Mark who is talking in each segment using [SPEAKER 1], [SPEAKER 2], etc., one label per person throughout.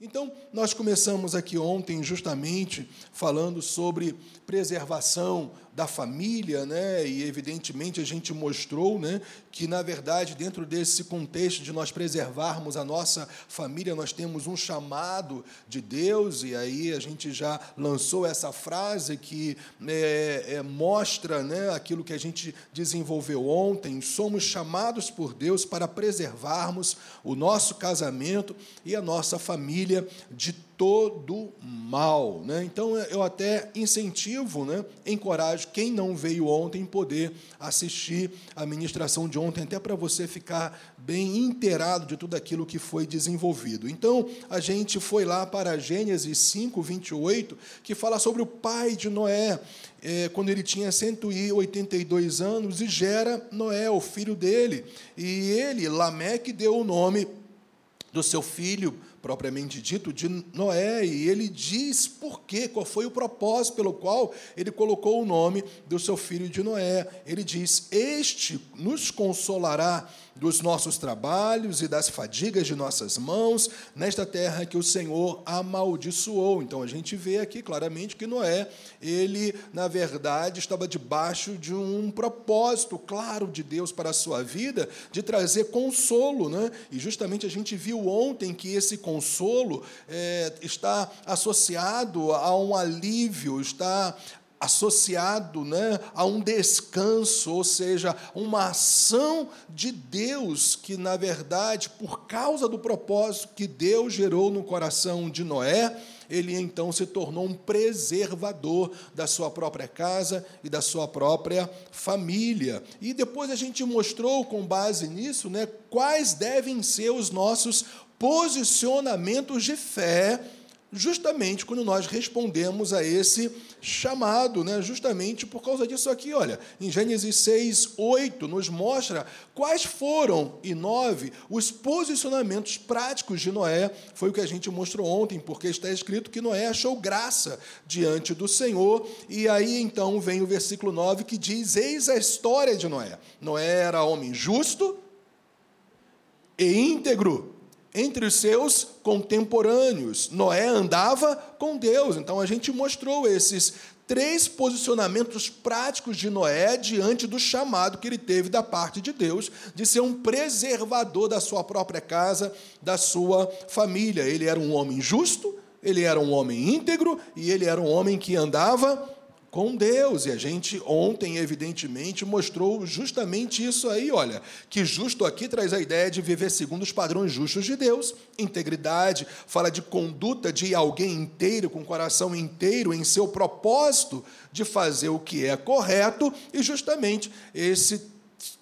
[SPEAKER 1] Então, nós começamos aqui ontem justamente falando sobre preservação da família, né? E evidentemente a gente mostrou, né, que na verdade dentro desse contexto de nós preservarmos a nossa família, nós temos um chamado de Deus e aí a gente já lançou essa frase que é, é, mostra, né, aquilo que a gente desenvolveu ontem. Somos chamados por Deus para preservarmos o nosso casamento e a nossa família de todo mal. Né? Então, eu até incentivo, né, encorajo quem não veio ontem poder assistir a ministração de ontem, até para você ficar bem inteirado de tudo aquilo que foi desenvolvido. Então, a gente foi lá para Gênesis 5, 28, que fala sobre o pai de Noé, é, quando ele tinha 182 anos, e gera Noé, o filho dele. E ele, Lameque, deu o nome do seu filho propriamente dito, de Noé, e ele diz por quê, qual foi o propósito pelo qual ele colocou o nome do seu filho de Noé. Ele diz: Este nos consolará dos nossos trabalhos e das fadigas de nossas mãos nesta terra que o Senhor amaldiçoou. Então a gente vê aqui claramente que Noé, ele na verdade estava debaixo de um propósito claro de Deus para a sua vida, de trazer consolo, né? E justamente a gente viu ontem que esse consolo é, está associado a um alívio, está associado né, a um descanso, ou seja, uma ação de Deus que, na verdade, por causa do propósito que Deus gerou no coração de Noé, ele então se tornou um preservador da sua própria casa e da sua própria família. E depois a gente mostrou, com base nisso, né, quais devem ser os nossos posicionamentos de fé justamente quando nós respondemos a esse chamado, né? justamente por causa disso aqui, olha, em Gênesis 6, 8, nos mostra quais foram, e 9, os posicionamentos práticos de Noé, foi o que a gente mostrou ontem, porque está escrito que Noé achou graça diante do Senhor, e aí então vem o versículo 9 que diz, eis a história de Noé, Noé era homem justo e íntegro, entre os seus contemporâneos. Noé andava com Deus. Então a gente mostrou esses três posicionamentos práticos de Noé diante do chamado que ele teve da parte de Deus de ser um preservador da sua própria casa, da sua família. Ele era um homem justo, ele era um homem íntegro e ele era um homem que andava com Deus. E a gente ontem, evidentemente, mostrou justamente isso aí, olha, que justo aqui traz a ideia de viver segundo os padrões justos de Deus, integridade, fala de conduta de alguém inteiro, com o coração inteiro em seu propósito de fazer o que é correto, e justamente esse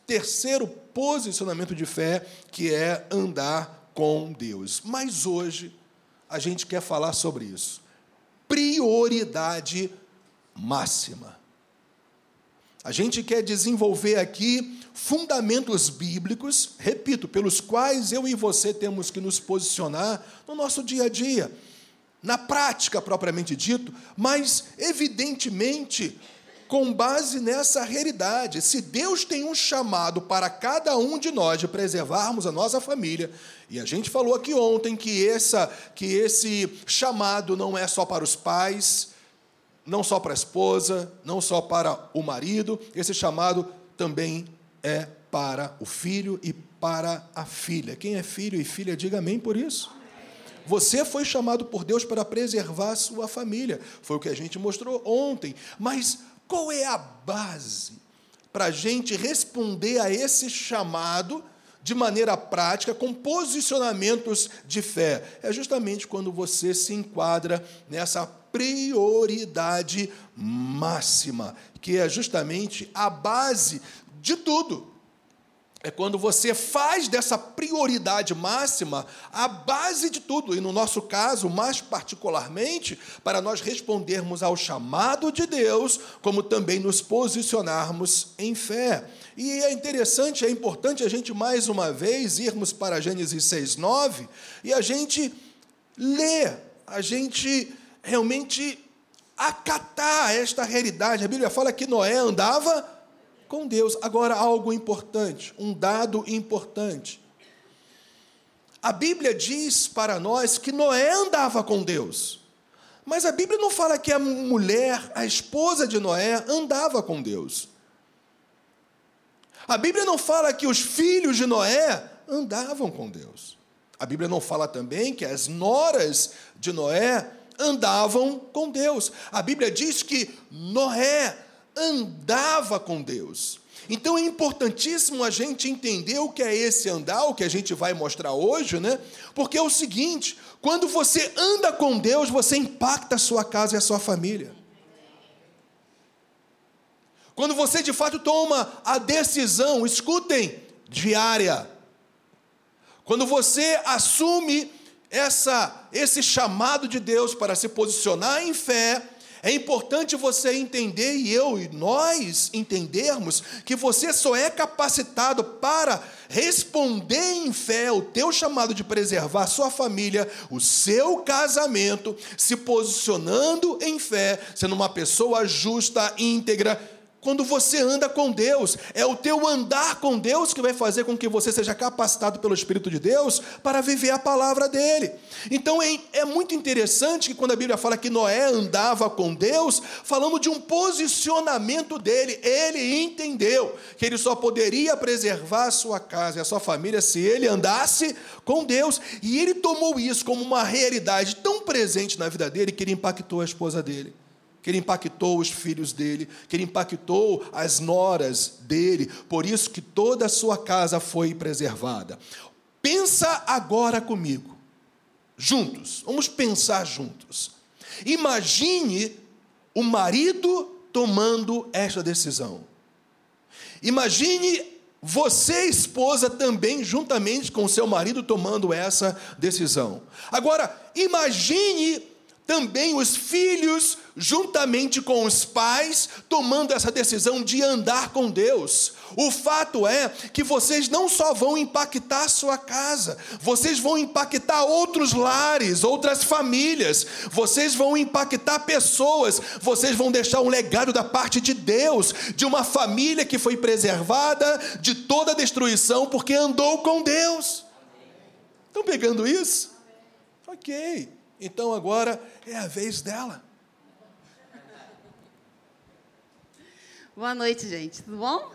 [SPEAKER 1] terceiro posicionamento de fé, que é andar com Deus. Mas hoje a gente quer falar sobre isso. Prioridade máxima. A gente quer desenvolver aqui fundamentos bíblicos, repito, pelos quais eu e você temos que nos posicionar no nosso dia a dia, na prática propriamente dito, mas evidentemente com base nessa realidade. Se Deus tem um chamado para cada um de nós de preservarmos a nossa família, e a gente falou aqui ontem que essa que esse chamado não é só para os pais, não só para a esposa, não só para o marido, esse chamado também é para o filho e para a filha. Quem é filho e filha, diga amém por isso. Você foi chamado por Deus para preservar a sua família. Foi o que a gente mostrou ontem. Mas qual é a base para a gente responder a esse chamado de maneira prática, com posicionamentos de fé? É justamente quando você se enquadra nessa prioridade máxima, que é justamente a base de tudo. É quando você faz dessa prioridade máxima a base de tudo, e no nosso caso, mais particularmente, para nós respondermos ao chamado de Deus, como também nos posicionarmos em fé. E é interessante, é importante a gente mais uma vez irmos para Gênesis 6:9 e a gente ler, a gente realmente acatar esta realidade. A Bíblia fala que Noé andava com Deus. Agora, algo importante, um dado importante. a Bíblia diz para nós que Noé andava com Deus. Mas a Bíblia não fala que a mulher, a esposa de Noé, andava com Deus. A Bíblia não fala que os filhos de Noé andavam com Deus. A Bíblia não fala também que as noras de Noé andavam com Deus. A Bíblia diz que Noé andava com Deus. Então é importantíssimo a gente entender o que é esse andar, o que a gente vai mostrar hoje, né? Porque é o seguinte: quando você anda com Deus, você impacta a sua casa e a sua família. Quando você de fato toma a decisão, escutem, diária. Quando você assume essa esse chamado de Deus para se posicionar em fé, é importante você entender e eu e nós entendermos que você só é capacitado para responder em fé o teu chamado de preservar a sua família, o seu casamento, se posicionando em fé, sendo uma pessoa justa, íntegra, quando você anda com Deus. É o teu andar com Deus que vai fazer com que você seja capacitado pelo Espírito de Deus para viver a palavra dele. Então é, é muito interessante que quando a Bíblia fala que Noé andava com Deus, falando de um posicionamento dele. Ele entendeu que ele só poderia preservar a sua casa e a sua família se ele andasse com Deus. E ele tomou isso como uma realidade tão presente na vida dele que ele impactou a esposa dele que ele impactou os filhos dele, que ele impactou as noras dele, por isso que toda a sua casa foi preservada. Pensa agora comigo, juntos, vamos pensar juntos. Imagine o marido tomando esta decisão. Imagine você, esposa, também, juntamente com seu marido, tomando essa decisão. Agora, imagine também os filhos, juntamente com os pais, tomando essa decisão de andar com Deus. O fato é que vocês não só vão impactar a sua casa, vocês vão impactar outros lares, outras famílias, vocês vão impactar pessoas, vocês vão deixar um legado da parte de Deus, de uma família que foi preservada de toda destruição porque andou com Deus. Estão pegando isso? Ok. Então agora é a vez dela.
[SPEAKER 2] Boa noite, gente. Tudo bom?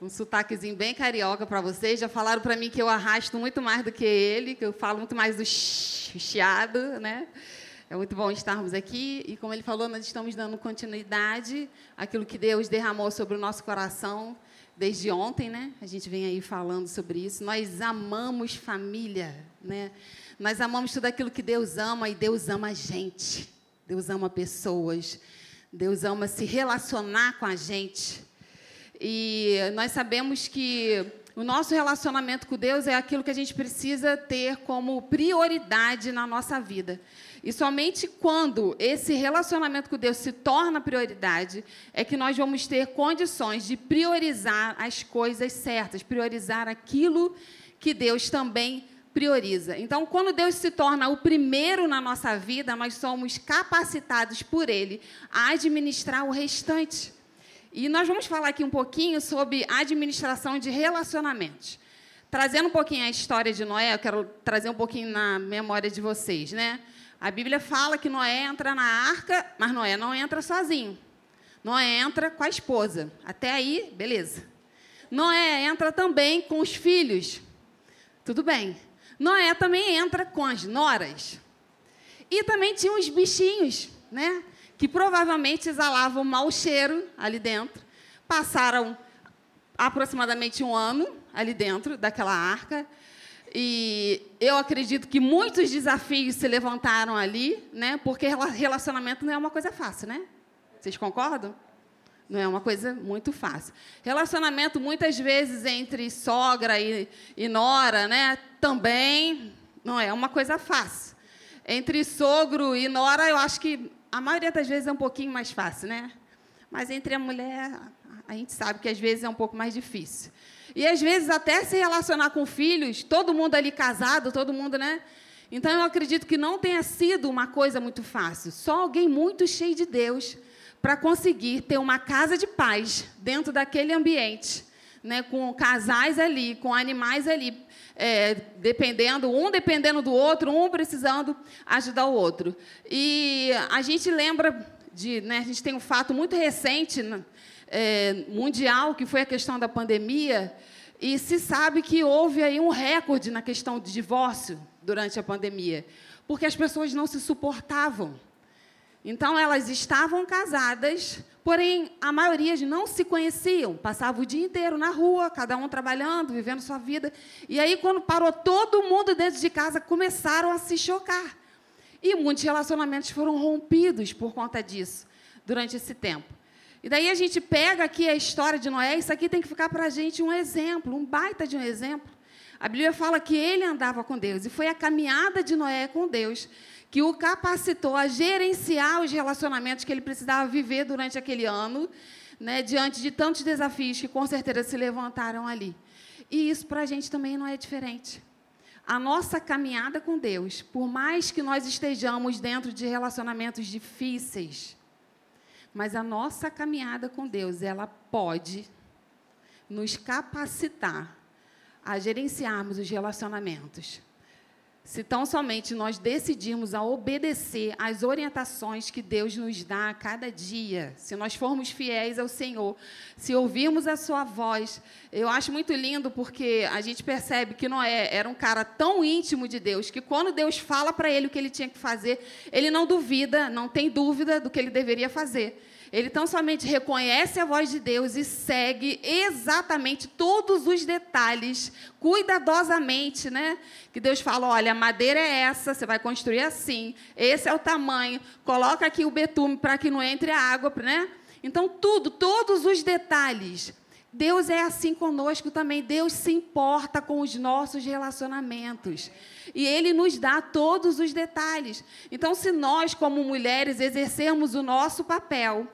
[SPEAKER 2] Um sotaquezinho bem carioca para vocês. Já falaram para mim que eu arrasto muito mais do que ele, que eu falo muito mais do chiado, né? É muito bom estarmos aqui e, como ele falou, nós estamos dando continuidade àquilo que Deus derramou sobre o nosso coração desde ontem, né? A gente vem aí falando sobre isso. Nós amamos família, né? Nós amamos tudo aquilo que Deus ama e Deus ama a gente. Deus ama pessoas. Deus ama se relacionar com a gente. E nós sabemos que o nosso relacionamento com Deus é aquilo que a gente precisa ter como prioridade na nossa vida. E somente quando esse relacionamento com Deus se torna prioridade é que nós vamos ter condições de priorizar as coisas certas, priorizar aquilo que Deus também prioriza. Então, quando Deus se torna o primeiro na nossa vida, nós somos capacitados por Ele a administrar o restante. E nós vamos falar aqui um pouquinho sobre administração de relacionamentos. Trazendo um pouquinho a história de Noé, eu quero trazer um pouquinho na memória de vocês, né? A Bíblia fala que Noé entra na arca, mas Noé não entra sozinho. Noé entra com a esposa. Até aí, beleza. Noé entra também com os filhos. Tudo bem. Noé também entra com as noras. E também tinha uns bichinhos, né? Que provavelmente exalavam mau cheiro ali dentro. Passaram aproximadamente um ano ali dentro daquela arca. E eu acredito que muitos desafios se levantaram ali, né? Porque relacionamento não é uma coisa fácil, né? Vocês concordam? Não é uma coisa muito fácil. Relacionamento, muitas vezes, entre sogra e, e nora, né? Também não é uma coisa fácil. Entre sogro e nora, eu acho que a maioria das vezes é um pouquinho mais fácil, né? Mas entre a mulher, a gente sabe que às vezes é um pouco mais difícil. E às vezes até se relacionar com filhos, todo mundo ali casado, todo mundo, né? Então eu acredito que não tenha sido uma coisa muito fácil. Só alguém muito cheio de Deus para conseguir ter uma casa de paz dentro daquele ambiente, né, com casais ali, com animais ali, é, dependendo, um dependendo do outro, um precisando ajudar o outro. E a gente lembra de, né, a gente tem um fato muito recente né, é, mundial que foi a questão da pandemia e se sabe que houve aí um recorde na questão de divórcio durante a pandemia, porque as pessoas não se suportavam. Então, elas estavam casadas, porém, a maioria não se conheciam, passavam o dia inteiro na rua, cada um trabalhando, vivendo sua vida. E aí, quando parou todo mundo dentro de casa, começaram a se chocar. E muitos relacionamentos foram rompidos por conta disso, durante esse tempo. E daí a gente pega aqui a história de Noé, isso aqui tem que ficar para a gente um exemplo, um baita de um exemplo. A Bíblia fala que ele andava com Deus, e foi a caminhada de Noé com Deus que o capacitou a gerenciar os relacionamentos que ele precisava viver durante aquele ano, né, diante de tantos desafios que com certeza se levantaram ali. E isso para a gente também não é diferente. A nossa caminhada com Deus, por mais que nós estejamos dentro de relacionamentos difíceis, mas a nossa caminhada com Deus, ela pode nos capacitar a gerenciarmos os relacionamentos se tão somente nós decidirmos a obedecer às orientações que Deus nos dá a cada dia, se nós formos fiéis ao Senhor, se ouvirmos a sua voz, eu acho muito lindo porque a gente percebe que Noé era um cara tão íntimo de Deus que quando Deus fala para ele o que ele tinha que fazer, ele não duvida, não tem dúvida do que ele deveria fazer. Ele tão somente reconhece a voz de Deus e segue exatamente todos os detalhes, cuidadosamente, né? Que Deus fala: olha, a madeira é essa, você vai construir assim, esse é o tamanho, coloca aqui o betume para que não entre a água, né? Então, tudo, todos os detalhes. Deus é assim conosco também. Deus se importa com os nossos relacionamentos. E Ele nos dá todos os detalhes. Então, se nós, como mulheres, exercermos o nosso papel,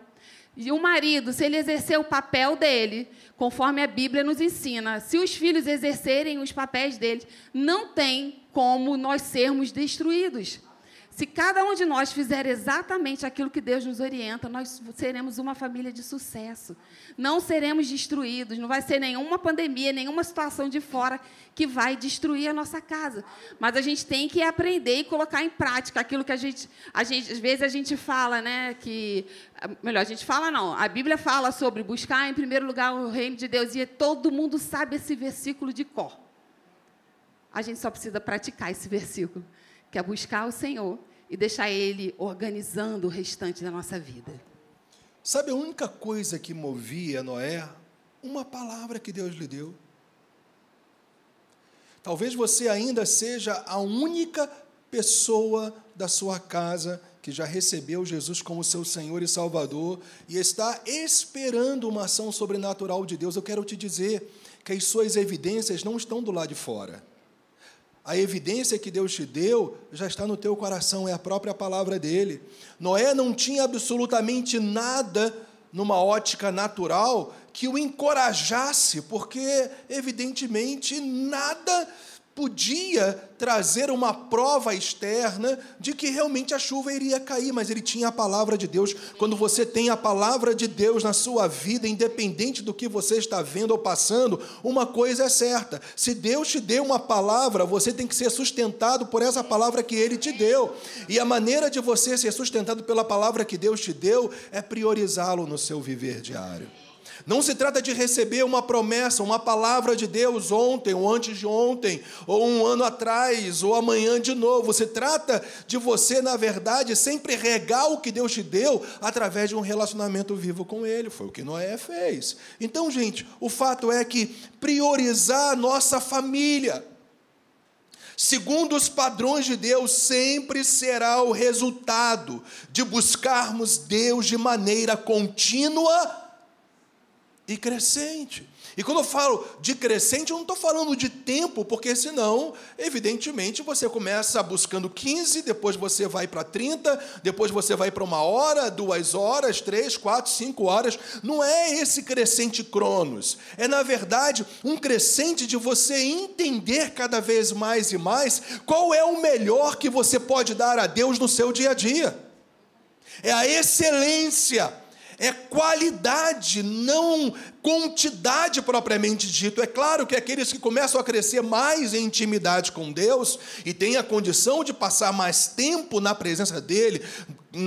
[SPEAKER 2] e o marido, se ele exercer o papel dele, conforme a Bíblia nos ensina, se os filhos exercerem os papéis deles, não tem como nós sermos destruídos. Se cada um de nós fizer exatamente aquilo que Deus nos orienta, nós seremos uma família de sucesso. Não seremos destruídos, não vai ser nenhuma pandemia, nenhuma situação de fora que vai destruir a nossa casa. Mas a gente tem que aprender e colocar em prática aquilo que a gente, a gente às vezes a gente fala, né, que melhor, a gente fala não. A Bíblia fala sobre buscar em primeiro lugar o reino de Deus e todo mundo sabe esse versículo de cor. A gente só precisa praticar esse versículo que é buscar o Senhor e deixar Ele organizando o restante da nossa vida.
[SPEAKER 1] Sabe a única coisa que movia Noé? Uma palavra que Deus lhe deu. Talvez você ainda seja a única pessoa da sua casa que já recebeu Jesus como seu Senhor e Salvador e está esperando uma ação sobrenatural de Deus. Eu quero te dizer que as suas evidências não estão do lado de fora. A evidência que Deus te deu já está no teu coração, é a própria palavra dele. Noé não tinha absolutamente nada numa ótica natural que o encorajasse, porque evidentemente nada podia trazer uma prova externa de que realmente a chuva iria cair, mas ele tinha a palavra de Deus. Quando você tem a palavra de Deus na sua vida, independente do que você está vendo ou passando, uma coisa é certa: se Deus te deu uma palavra, você tem que ser sustentado por essa palavra que ele te deu. E a maneira de você ser sustentado pela palavra que Deus te deu é priorizá-lo no seu viver diário. Não se trata de receber uma promessa, uma palavra de Deus ontem, ou antes de ontem, ou um ano atrás, ou amanhã de novo. Se trata de você, na verdade, sempre regar o que Deus te deu através de um relacionamento vivo com Ele. Foi o que Noé fez. Então, gente, o fato é que priorizar a nossa família, segundo os padrões de Deus, sempre será o resultado de buscarmos Deus de maneira contínua e crescente. E quando eu falo de crescente, eu não estou falando de tempo, porque senão, evidentemente, você começa buscando 15, depois você vai para 30, depois você vai para uma hora, duas horas, três, quatro, cinco horas. Não é esse crescente cronos. É, na verdade, um crescente de você entender cada vez mais e mais qual é o melhor que você pode dar a Deus no seu dia a dia. É a excelência é qualidade, não quantidade propriamente dito. É claro que aqueles que começam a crescer mais em intimidade com Deus e têm a condição de passar mais tempo na presença dele,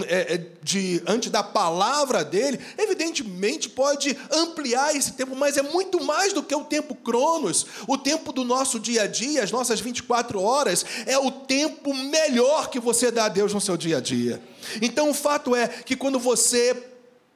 [SPEAKER 1] é, é, diante da palavra dele, evidentemente pode ampliar esse tempo, mas é muito mais do que o tempo cronos, o tempo do nosso dia a dia, as nossas 24 horas, é o tempo melhor que você dá a Deus no seu dia a dia. Então o fato é que quando você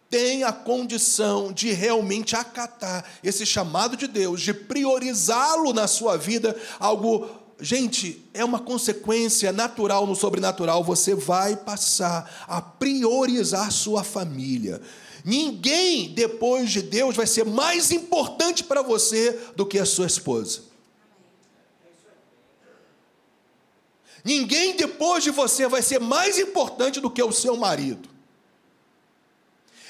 [SPEAKER 1] tem a condição de realmente acatar esse chamado de Deus, de priorizá-lo na sua vida, algo, gente, é uma consequência natural no sobrenatural, você vai passar a priorizar sua família. Ninguém depois de Deus vai ser mais importante para você do que a sua esposa. Ninguém depois de você vai ser mais importante do que o seu marido.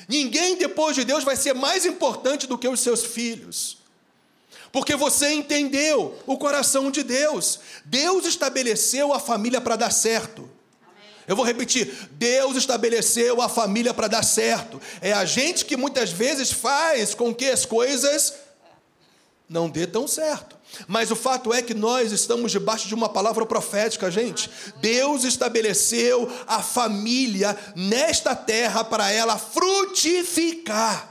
[SPEAKER 1] Ninguém depois de Deus vai ser mais importante do que os seus filhos. Porque você entendeu o coração de Deus. Deus estabeleceu a família para dar certo. Eu vou repetir: Deus estabeleceu a família para dar certo. É a gente que muitas vezes faz com que as coisas não dê tão certo. Mas o fato é que nós estamos debaixo de uma palavra profética, gente. Deus estabeleceu a família nesta terra para ela frutificar.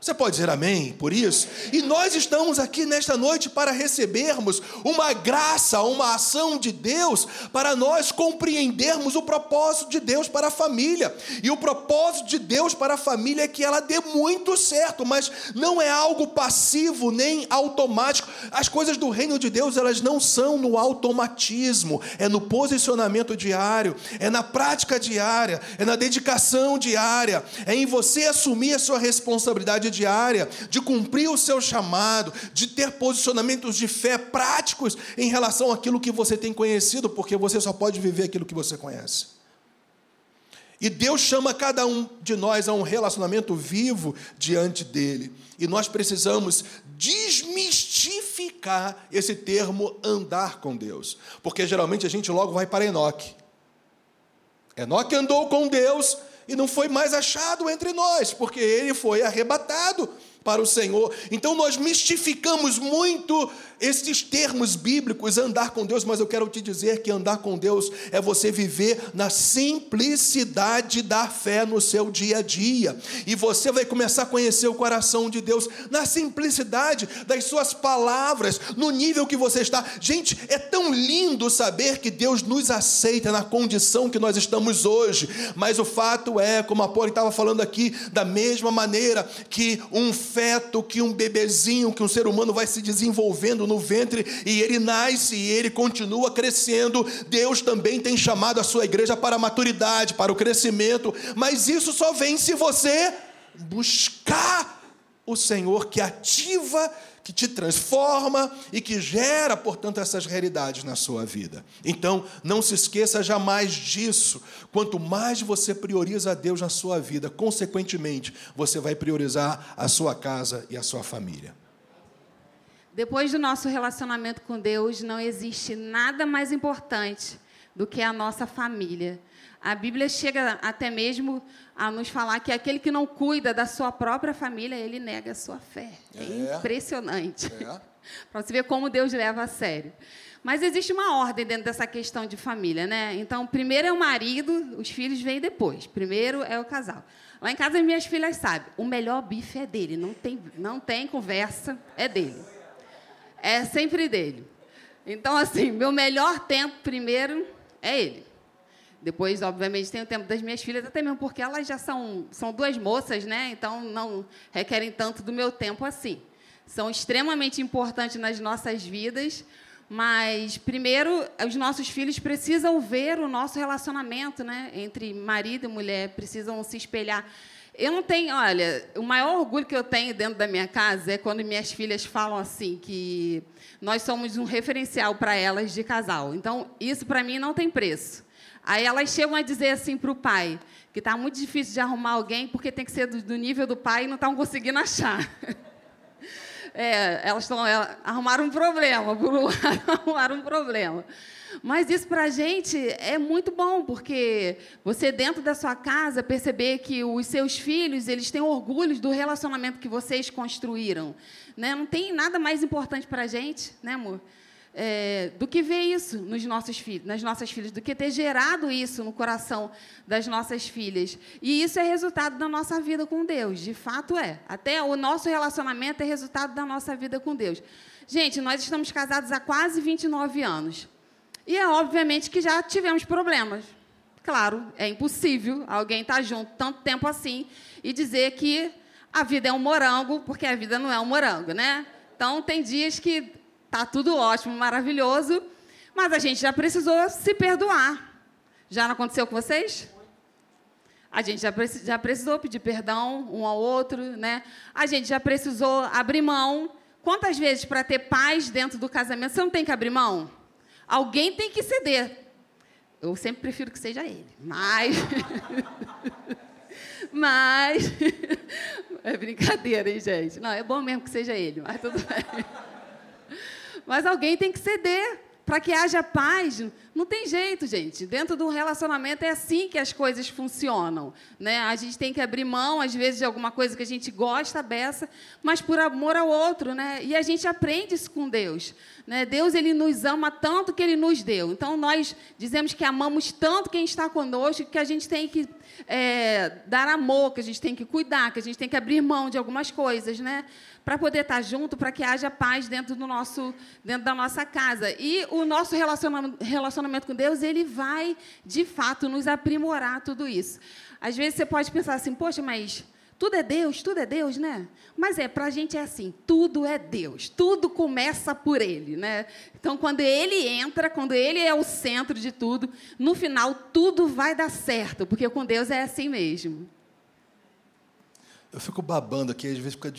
[SPEAKER 1] Você pode dizer amém por isso? E nós estamos aqui nesta noite para recebermos uma graça, uma ação de Deus, para nós compreendermos o propósito de Deus para a família. E o propósito de Deus para a família é que ela dê muito certo, mas não é algo passivo nem automático. As coisas do reino de Deus, elas não são no automatismo, é no posicionamento diário, é na prática diária, é na dedicação diária, é em você assumir a sua responsabilidade diária, de cumprir o seu chamado, de ter posicionamentos de fé práticos em relação àquilo que você tem conhecido, porque você só pode viver aquilo que você conhece. E Deus chama cada um de nós a um relacionamento vivo diante dele. E nós precisamos desmistificar esse termo andar com Deus. Porque geralmente a gente logo vai para Enoque. Enoque andou com Deus e não foi mais achado entre nós, porque ele foi arrebatado para o Senhor. Então nós mistificamos muito esses termos bíblicos, andar com Deus, mas eu quero te dizer que andar com Deus é você viver na simplicidade da fé no seu dia a dia. E você vai começar a conhecer o coração de Deus na simplicidade das suas palavras, no nível que você está. Gente, é tão lindo saber que Deus nos aceita na condição que nós estamos hoje, mas o fato é, como a Poli estava falando aqui, da mesma maneira que um feto, que um bebezinho, que um ser humano vai se desenvolvendo no ventre e ele nasce e ele continua crescendo. Deus também tem chamado a sua igreja para a maturidade, para o crescimento, mas isso só vem se você buscar o Senhor que ativa, que te transforma e que gera, portanto, essas realidades na sua vida. Então, não se esqueça jamais disso. Quanto mais você prioriza a Deus na sua vida, consequentemente, você vai priorizar a sua casa e a sua família.
[SPEAKER 2] Depois do nosso relacionamento com Deus, não existe nada mais importante do que a nossa família. A Bíblia chega até mesmo a nos falar que aquele que não cuida da sua própria família, ele nega a sua fé. É, é impressionante. É. Para você ver como Deus leva a sério. Mas existe uma ordem dentro dessa questão de família, né? Então, primeiro é o marido, os filhos vêm depois. Primeiro é o casal. Lá em casa, as minhas filhas sabem, o melhor bife é dele, não tem, não tem conversa, é dele é sempre dele. Então, assim, meu melhor tempo primeiro é ele. Depois, obviamente, tem o tempo das minhas filhas, até mesmo porque elas já são, são duas moças, né? Então não requerem tanto do meu tempo assim. São extremamente importantes nas nossas vidas, mas primeiro os nossos filhos precisam ver o nosso relacionamento, né? Entre marido e mulher, precisam se espelhar. Eu não tenho, olha, o maior orgulho que eu tenho dentro da minha casa é quando minhas filhas falam assim que nós somos um referencial para elas de casal. Então, isso para mim não tem preço. Aí elas chegam a dizer assim para o pai que está muito difícil de arrumar alguém porque tem que ser do, do nível do pai e não estão conseguindo achar. É, elas estão é, arrumaram um problema, por um lado, arrumaram um problema. Mas isso para a gente é muito bom, porque você dentro da sua casa perceber que os seus filhos eles têm orgulho do relacionamento que vocês construíram, né? Não tem nada mais importante para a gente, né, amor? É, do que ver isso nos nossos filhos, nas nossas filhas, do que ter gerado isso no coração das nossas filhas. E isso é resultado da nossa vida com Deus, de fato é. Até o nosso relacionamento é resultado da nossa vida com Deus. Gente, nós estamos casados há quase 29 anos. E é obviamente que já tivemos problemas. Claro, é impossível alguém estar junto tanto tempo assim e dizer que a vida é um morango, porque a vida não é um morango, né? Então tem dias que tá tudo ótimo, maravilhoso, mas a gente já precisou se perdoar. Já não aconteceu com vocês? A gente já, já precisou pedir perdão um ao outro, né? A gente já precisou abrir mão. Quantas vezes para ter paz dentro do casamento você não tem que abrir mão? Alguém tem que ceder. Eu sempre prefiro que seja ele, mas. mas. é brincadeira, hein, gente? Não, é bom mesmo que seja ele, mas tudo bem. Mas alguém tem que ceder para que haja paz. Não tem jeito, gente. Dentro de um relacionamento é assim que as coisas funcionam. Né? A gente tem que abrir mão, às vezes, de alguma coisa que a gente gosta, beça, mas por amor ao outro. Né? E a gente aprende isso com Deus. Né? Deus ele nos ama tanto que ele nos deu. Então, nós dizemos que amamos tanto quem está conosco que a gente tem que é, dar amor, que a gente tem que cuidar, que a gente tem que abrir mão de algumas coisas. Né? para poder estar junto, para que haja paz dentro do nosso, dentro da nossa casa. E o nosso relacionamento com Deus, ele vai de fato nos aprimorar tudo isso. Às vezes você pode pensar assim, poxa, mas tudo é Deus, tudo é Deus, né? Mas é, para a gente é assim, tudo é Deus, tudo começa por Ele, né? Então, quando Ele entra, quando Ele é o centro de tudo, no final tudo vai dar certo, porque com Deus é assim mesmo.
[SPEAKER 1] Eu fico babando aqui, às vezes fica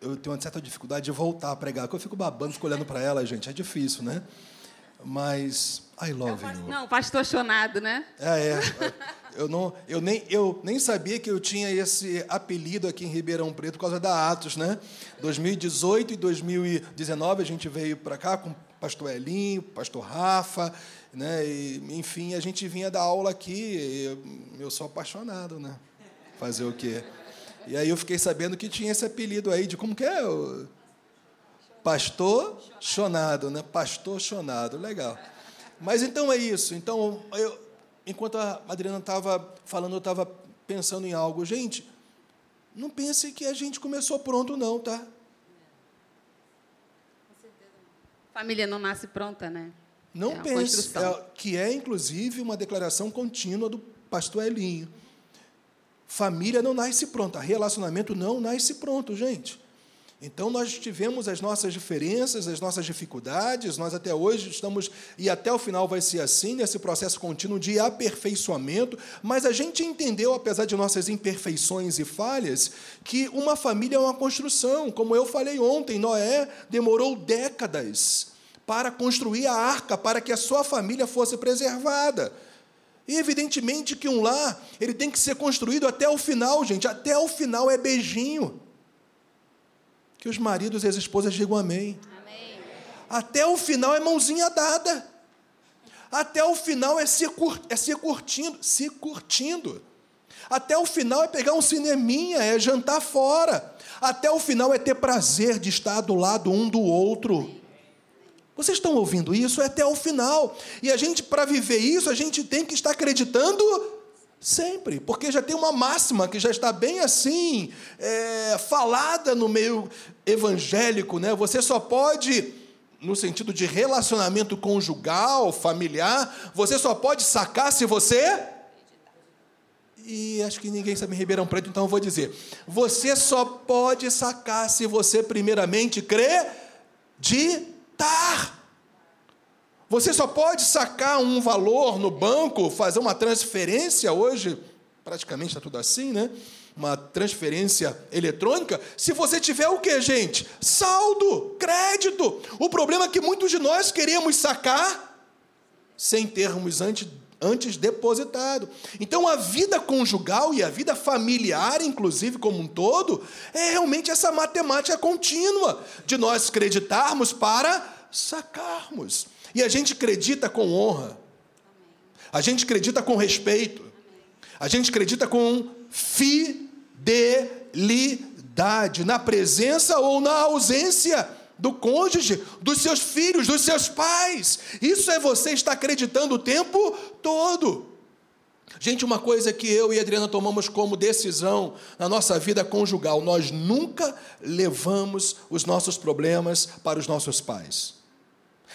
[SPEAKER 1] eu tenho uma certa dificuldade de voltar a pregar, porque eu fico babando, fico olhando para ela, gente, é difícil, né? Mas I love
[SPEAKER 2] não,
[SPEAKER 1] you.
[SPEAKER 2] Não, pastor chonado, né?
[SPEAKER 1] É, é. Eu, não, eu, nem, eu nem sabia que eu tinha esse apelido aqui em Ribeirão Preto por causa da Atos, né? 2018 e 2019 a gente veio para cá com o pastor Elinho, pastor Rafa, né? E, enfim, a gente vinha dar aula aqui. Eu, eu sou apaixonado, né? Fazer o quê? E aí eu fiquei sabendo que tinha esse apelido aí de como que é? O pastor chonado, né? Pastor chonado, legal. Mas então é isso. Então, eu, enquanto a Adriana estava falando, eu estava pensando em algo. Gente, não pense que a gente começou pronto, não, tá?
[SPEAKER 2] Família não nasce pronta, né?
[SPEAKER 1] Não é pense, é, que é inclusive uma declaração contínua do pastor Elinho. Família não nasce pronta, relacionamento não nasce pronto, gente. Então nós tivemos as nossas diferenças, as nossas dificuldades, nós até hoje estamos, e até o final vai ser assim, nesse processo contínuo de aperfeiçoamento, mas a gente entendeu, apesar de nossas imperfeições e falhas, que uma família é uma construção. Como eu falei ontem, Noé demorou décadas para construir a arca, para que a sua família fosse preservada. E evidentemente que um lar, ele tem que ser construído até o final, gente. Até o final é beijinho. Que os maridos e as esposas digam amém. amém. Até o final é mãozinha dada. Até o final é se, cur, é se curtindo, se curtindo. Até o final é pegar um cineminha, é jantar fora. Até o final é ter prazer de estar do lado um do outro. Vocês estão ouvindo isso? É até o final. E a gente, para viver isso, a gente tem que estar acreditando sempre, porque já tem uma máxima que já está bem assim, é, falada no meio evangélico, né? Você só pode, no sentido de relacionamento conjugal, familiar, você só pode sacar se você. E acho que ninguém sabe em Ribeirão Preto, então eu vou dizer: você só pode sacar se você, primeiramente, Tá. Você só pode sacar um valor no banco, fazer uma transferência hoje, praticamente está tudo assim, né? Uma transferência eletrônica, se você tiver o que, gente? Saldo, crédito. O problema é que muitos de nós queríamos sacar sem termos antes antes depositado. Então a vida conjugal e a vida familiar, inclusive como um todo, é realmente essa matemática contínua de nós acreditarmos para sacarmos. E a gente acredita com honra. A gente acredita com respeito. A gente acredita com fidelidade na presença ou na ausência do cônjuge, dos seus filhos, dos seus pais. Isso é você estar acreditando o tempo todo. Gente, uma coisa que eu e Adriana tomamos como decisão na nossa vida conjugal: nós nunca levamos os nossos problemas para os nossos pais.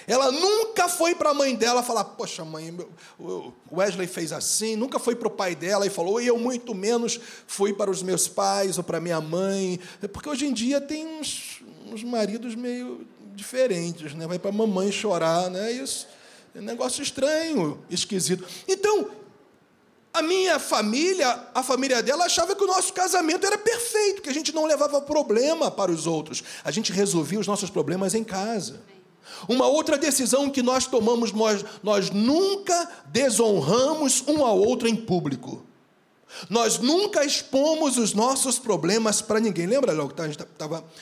[SPEAKER 1] Ela nunca foi para a mãe dela falar: Poxa, mãe, o Wesley fez assim. Nunca foi para o pai dela e falou: E eu, muito menos, fui para os meus pais ou para minha mãe. Porque hoje em dia tem uns, uns maridos meio diferentes, né? Vai para a mamãe chorar, né? Isso é um negócio estranho, esquisito. Então, a minha família, a família dela, achava que o nosso casamento era perfeito, que a gente não levava problema para os outros. A gente resolvia os nossos problemas em casa. Uma outra decisão que nós tomamos, nós, nós nunca desonramos um ao outro em público. Nós nunca expomos os nossos problemas para ninguém. Lembra, Léo, que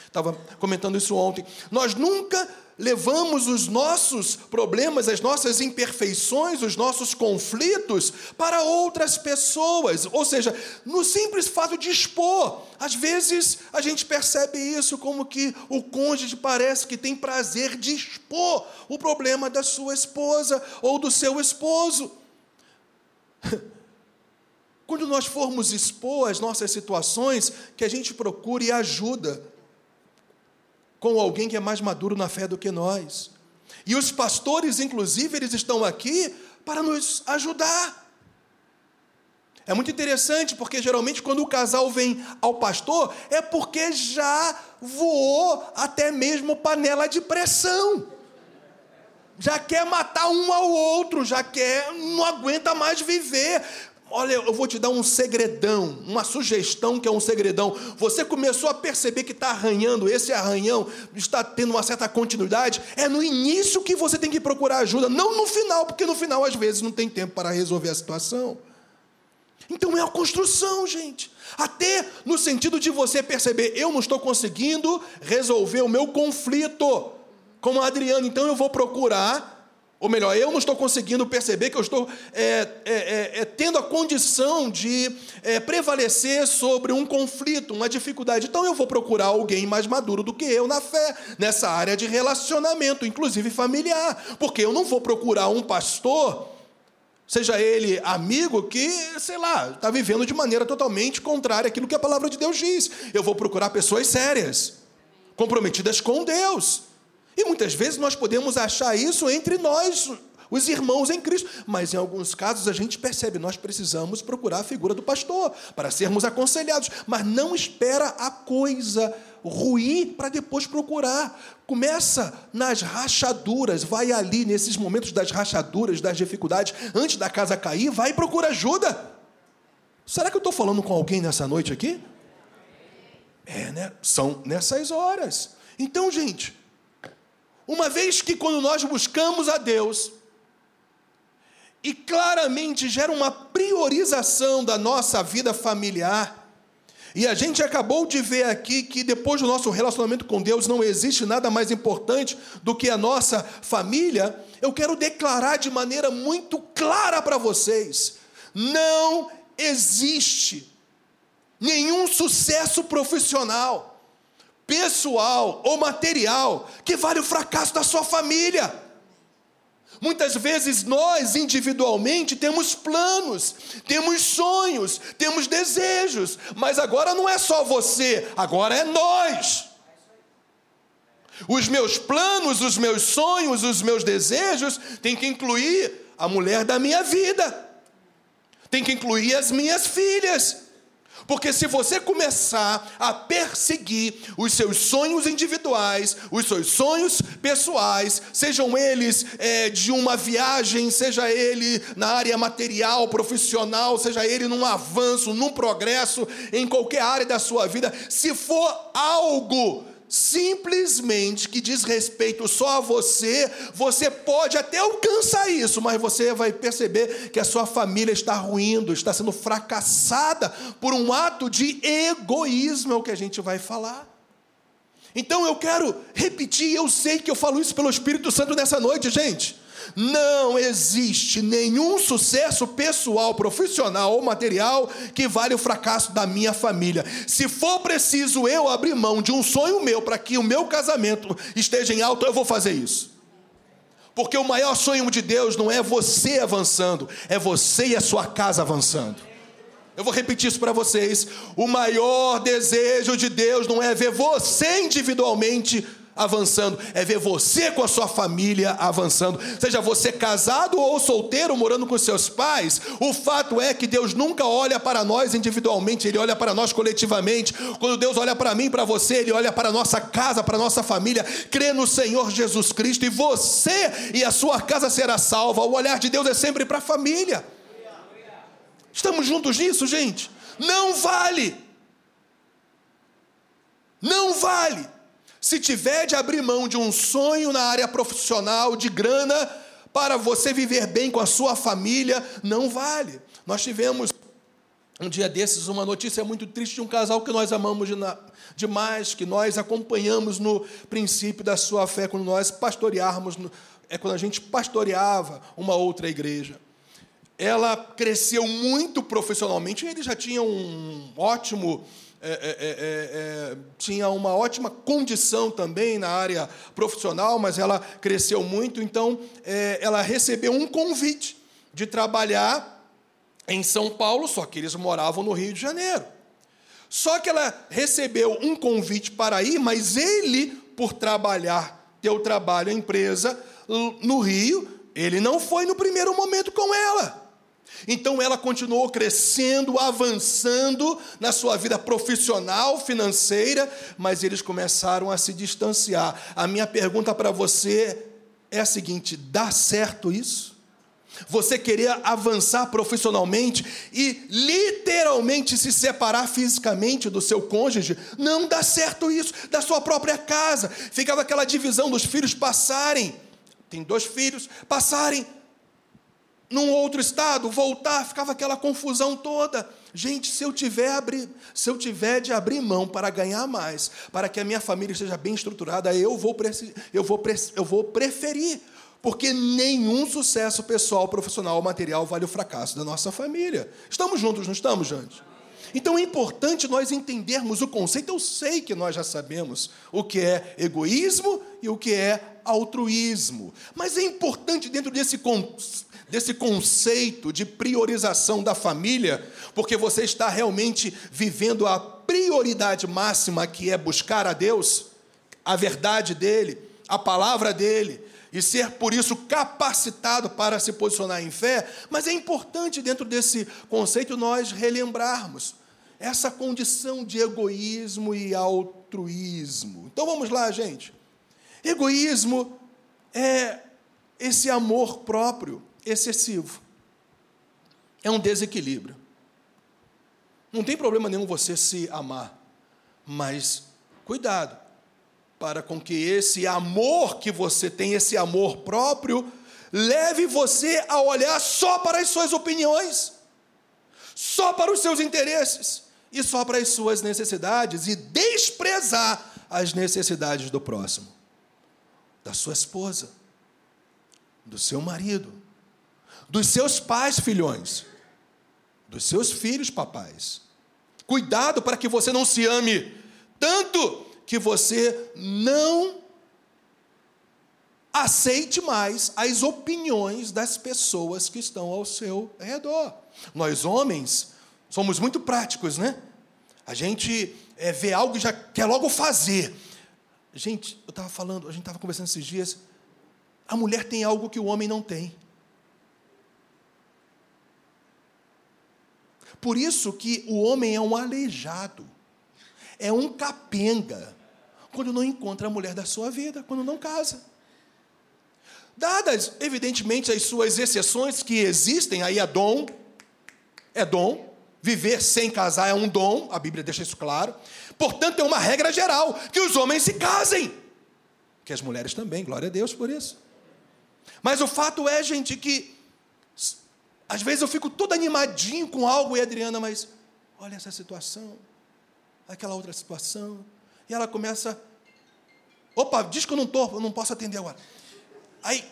[SPEAKER 1] estava comentando isso ontem? Nós nunca levamos os nossos problemas, as nossas imperfeições, os nossos conflitos para outras pessoas. Ou seja, no simples fato de expor. Às vezes a gente percebe isso como que o cônjuge parece que tem prazer de expor o problema da sua esposa ou do seu esposo. Quando nós formos expor as nossas situações, que a gente procure ajuda com alguém que é mais maduro na fé do que nós. E os pastores, inclusive, eles estão aqui para nos ajudar. É muito interessante, porque geralmente quando o casal vem ao pastor, é porque já voou até mesmo panela de pressão. Já quer matar um ao outro, já quer, não aguenta mais viver. Olha, eu vou te dar um segredão, uma sugestão que é um segredão. Você começou a perceber que está arranhando, esse arranhão está tendo uma certa continuidade. É no início que você tem que procurar ajuda, não no final, porque no final às vezes não tem tempo para resolver a situação. Então é a construção, gente. Até no sentido de você perceber, eu não estou conseguindo resolver o meu conflito como a Adriana, então eu vou procurar ou melhor, eu não estou conseguindo perceber que eu estou é, é, é, é tendo a condição de é, prevalecer sobre um conflito, uma dificuldade. Então eu vou procurar alguém mais maduro do que eu na fé, nessa área de relacionamento, inclusive familiar. Porque eu não vou procurar um pastor, seja ele amigo, que, sei lá, está vivendo de maneira totalmente contrária àquilo que a palavra de Deus diz. Eu vou procurar pessoas sérias, comprometidas com Deus e muitas vezes nós podemos achar isso entre nós, os irmãos em Cristo, mas em alguns casos a gente percebe, nós precisamos procurar a figura do pastor para sermos aconselhados, mas não espera a coisa ruir para depois procurar. Começa nas rachaduras, vai ali nesses momentos das rachaduras, das dificuldades, antes da casa cair, vai e procura ajuda. Será que eu estou falando com alguém nessa noite aqui? É, né? São nessas horas. Então, gente, uma vez que quando nós buscamos a Deus, e claramente gera uma priorização da nossa vida familiar, e a gente acabou de ver aqui que depois do nosso relacionamento com Deus não existe nada mais importante do que a nossa família. Eu quero declarar de maneira muito clara para vocês: não existe nenhum sucesso profissional pessoal ou material que vale o fracasso da sua família. Muitas vezes nós, individualmente, temos planos, temos sonhos, temos desejos, mas agora não é só você, agora é nós. Os meus planos, os meus sonhos, os meus desejos têm que incluir a mulher da minha vida, tem que incluir as minhas filhas, porque se você começar a perseguir os seus sonhos individuais, os seus sonhos pessoais, sejam eles é, de uma viagem, seja ele na área material, profissional, seja ele num avanço, num progresso, em qualquer área da sua vida, se for algo simplesmente que diz respeito só a você, você pode até alcançar isso, mas você vai perceber que a sua família está ruindo, está sendo fracassada por um ato de egoísmo, é o que a gente vai falar. Então eu quero repetir, eu sei que eu falo isso pelo Espírito Santo nessa noite, gente. Não existe nenhum sucesso pessoal, profissional ou material que vale o fracasso da minha família. Se for preciso eu abrir mão de um sonho meu para que o meu casamento esteja em alto, eu vou fazer isso. Porque o maior sonho de Deus não é você avançando, é você e a sua casa avançando. Eu vou repetir isso para vocês. O maior desejo de Deus não é ver você individualmente avançando, é ver você com a sua família avançando. Seja você casado ou solteiro, morando com seus pais, o fato é que Deus nunca olha para nós individualmente, Ele olha para nós coletivamente. Quando Deus olha para mim, para você, Ele olha para a nossa casa, para a nossa família. Crê no Senhor Jesus Cristo e você e a sua casa será salva. O olhar de Deus é sempre para a família. Estamos juntos nisso, gente? Não vale. Não vale se tiver de abrir mão de um sonho na área profissional, de grana, para você viver bem com a sua família, não vale. Nós tivemos um dia desses uma notícia muito triste de um casal que nós amamos demais, que nós acompanhamos no princípio da sua fé, quando nós pastorearmos, é quando a gente pastoreava uma outra igreja. Ela cresceu muito profissionalmente, ele já tinha um ótimo é é, é, é, é, tinha uma ótima condição também na área profissional, mas ela cresceu muito, então é, ela recebeu um convite de trabalhar em São Paulo, só que eles moravam no Rio de Janeiro. Só que ela recebeu um convite para ir, mas ele, por trabalhar, ter o trabalho, a empresa no Rio, ele não foi no primeiro momento com ela. Então ela continuou crescendo, avançando na sua vida profissional, financeira, mas eles começaram a se distanciar. A minha pergunta para você é a seguinte: dá certo isso? Você querer avançar profissionalmente e literalmente se separar fisicamente do seu cônjuge, não dá certo isso, da sua própria casa. Ficava aquela divisão dos filhos passarem, tem dois filhos, passarem num outro estado, voltar, ficava aquela confusão toda. Gente, se eu tiver abrir, se eu tiver de abrir mão para ganhar mais, para que a minha família seja bem estruturada, eu vou, eu vou, eu vou preferir, porque nenhum sucesso pessoal, profissional ou material vale o fracasso da nossa família. Estamos juntos, não estamos, gente? Então é importante nós entendermos o conceito. Eu sei que nós já sabemos o que é egoísmo e o que é altruísmo, mas é importante dentro desse desse conceito de priorização da família, porque você está realmente vivendo a prioridade máxima que é buscar a Deus, a verdade dele, a palavra dele, e ser por isso capacitado para se posicionar em fé, mas é importante dentro desse conceito nós relembrarmos essa condição de egoísmo e altruísmo. Então vamos lá, gente. Egoísmo é esse amor próprio excessivo. É um desequilíbrio. Não tem problema nenhum você se amar, mas cuidado para com que esse amor que você tem, esse amor próprio, leve você a olhar só para as suas opiniões, só para os seus interesses e só para as suas necessidades e desprezar as necessidades do próximo, da sua esposa, do seu marido, dos seus pais, filhões, dos seus filhos, papais. Cuidado para que você não se ame tanto que você não aceite mais as opiniões das pessoas que estão ao seu redor. Nós, homens, somos muito práticos, né? A gente é, vê algo e já quer logo fazer. Gente, eu estava falando, a gente estava conversando esses dias. A mulher tem algo que o homem não tem. Por isso que o homem é um aleijado, é um capenga, quando não encontra a mulher da sua vida, quando não casa. Dadas, evidentemente, as suas exceções que existem, aí é dom, é dom, viver sem casar é um dom, a Bíblia deixa isso claro. Portanto, é uma regra geral que os homens se casem, que as mulheres também, glória a Deus por isso. Mas o fato é, gente, que às vezes eu fico todo animadinho com algo e Adriana, mas olha essa situação, aquela outra situação. E ela começa, opa, diz que eu não estou, eu não posso atender agora. Aí,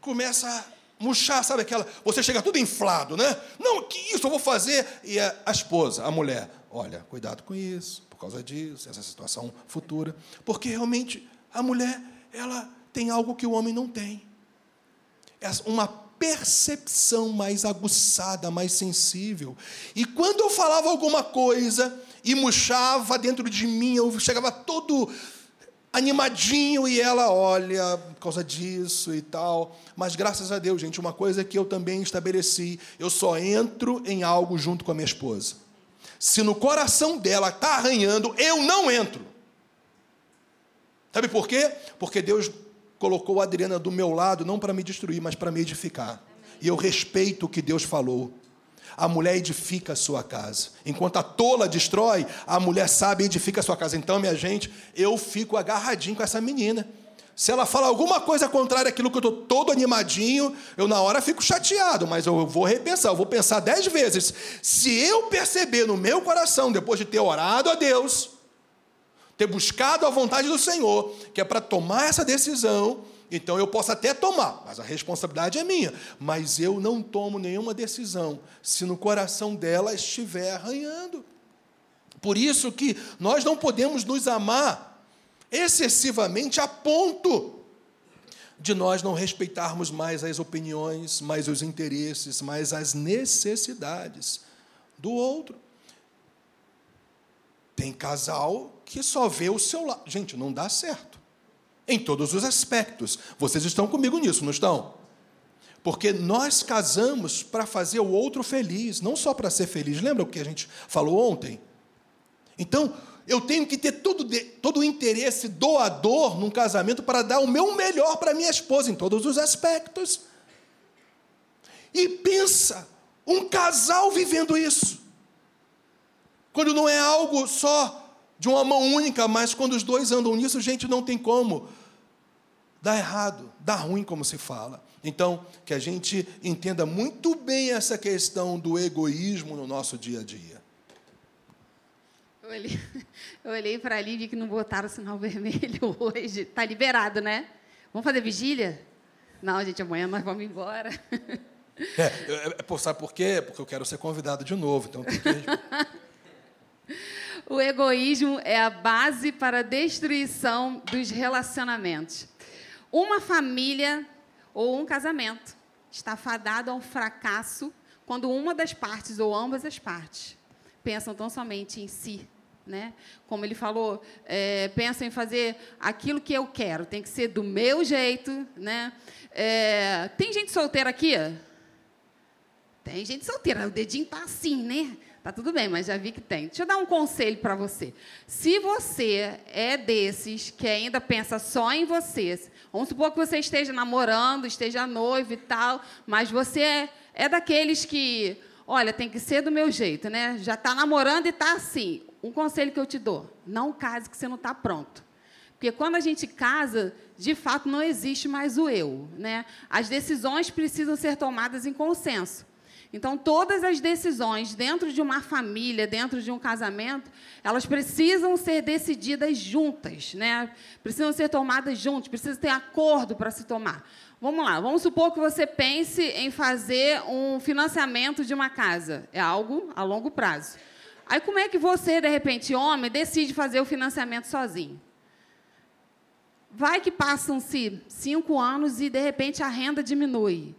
[SPEAKER 1] começa a murchar, sabe aquela. Você chega tudo inflado, né? Não, que isso eu vou fazer? E a, a esposa, a mulher, olha, cuidado com isso, por causa disso, essa situação futura. Porque realmente a mulher, ela tem algo que o homem não tem. É uma percepção mais aguçada, mais sensível. E quando eu falava alguma coisa e murchava dentro de mim, eu chegava todo animadinho e ela olha por causa disso e tal. Mas graças a Deus, gente, uma coisa que eu também estabeleci, eu só entro em algo junto com a minha esposa. Se no coração dela está arranhando, eu não entro. Sabe por quê? Porque Deus colocou a Adriana do meu lado não para me destruir, mas para me edificar. E eu respeito o que Deus falou. A mulher edifica a sua casa. Enquanto a tola destrói, a mulher sabe e edifica a sua casa. Então, minha gente, eu fico agarradinho com essa menina. Se ela fala alguma coisa contrária àquilo que eu estou todo animadinho, eu na hora fico chateado, mas eu vou repensar, eu vou pensar dez vezes. Se eu perceber no meu coração, depois de ter orado a Deus, ter buscado a vontade do Senhor, que é para tomar essa decisão, então eu posso até tomar, mas a responsabilidade é minha. Mas eu não tomo nenhuma decisão se no coração dela estiver arranhando. Por isso que nós não podemos nos amar excessivamente a ponto de nós não respeitarmos mais as opiniões, mais os interesses, mais as necessidades do outro. Tem casal que só vê o seu lado. Gente, não dá certo. Em todos os aspectos. Vocês estão comigo nisso, não estão? Porque nós casamos para fazer o outro feliz, não só para ser feliz. Lembra o que a gente falou ontem? Então, eu tenho que ter todo, todo o interesse doador num casamento para dar o meu melhor para minha esposa, em todos os aspectos. E pensa, um casal vivendo isso. Quando não é algo só de uma mão única, mas quando os dois andam nisso, gente, não tem como. Dá errado, dá ruim, como se fala. Então, que a gente entenda muito bem essa questão do egoísmo no nosso dia a dia.
[SPEAKER 2] Eu olhei, olhei para ali e vi que não botaram o sinal vermelho hoje. Está liberado, né? Vamos fazer vigília? Não, gente, amanhã nós vamos embora.
[SPEAKER 1] É, é, é sabe por quê? Porque eu quero ser convidado de novo, então tem que
[SPEAKER 2] O egoísmo é a base para a destruição dos relacionamentos. Uma família ou um casamento está fadado ao fracasso quando uma das partes ou ambas as partes pensam tão somente em si, né? Como ele falou, é, pensam em fazer aquilo que eu quero, tem que ser do meu jeito, né? É, tem gente solteira aqui? Tem gente solteira, o dedinho tá assim, né? Tá tudo bem, mas já vi que tem. Deixa eu dar um conselho para você. Se você é desses que ainda pensa só em você, vamos supor que você esteja namorando, esteja noivo e tal, mas você é, é daqueles que, olha, tem que ser do meu jeito, né? Já está namorando e está assim. Um conselho que eu te dou: não case que você não está pronto. Porque quando a gente casa, de fato não existe mais o eu. Né? As decisões precisam ser tomadas em consenso. Então, todas as decisões dentro de uma família, dentro de um casamento, elas precisam ser decididas juntas, né? Precisam ser tomadas juntas, precisa ter acordo para se tomar. Vamos lá, vamos supor que você pense em fazer um financiamento de uma casa. É algo a longo prazo. Aí, como é que você, de repente, homem, decide fazer o financiamento sozinho? Vai que passam-se cinco anos e, de repente, a renda diminui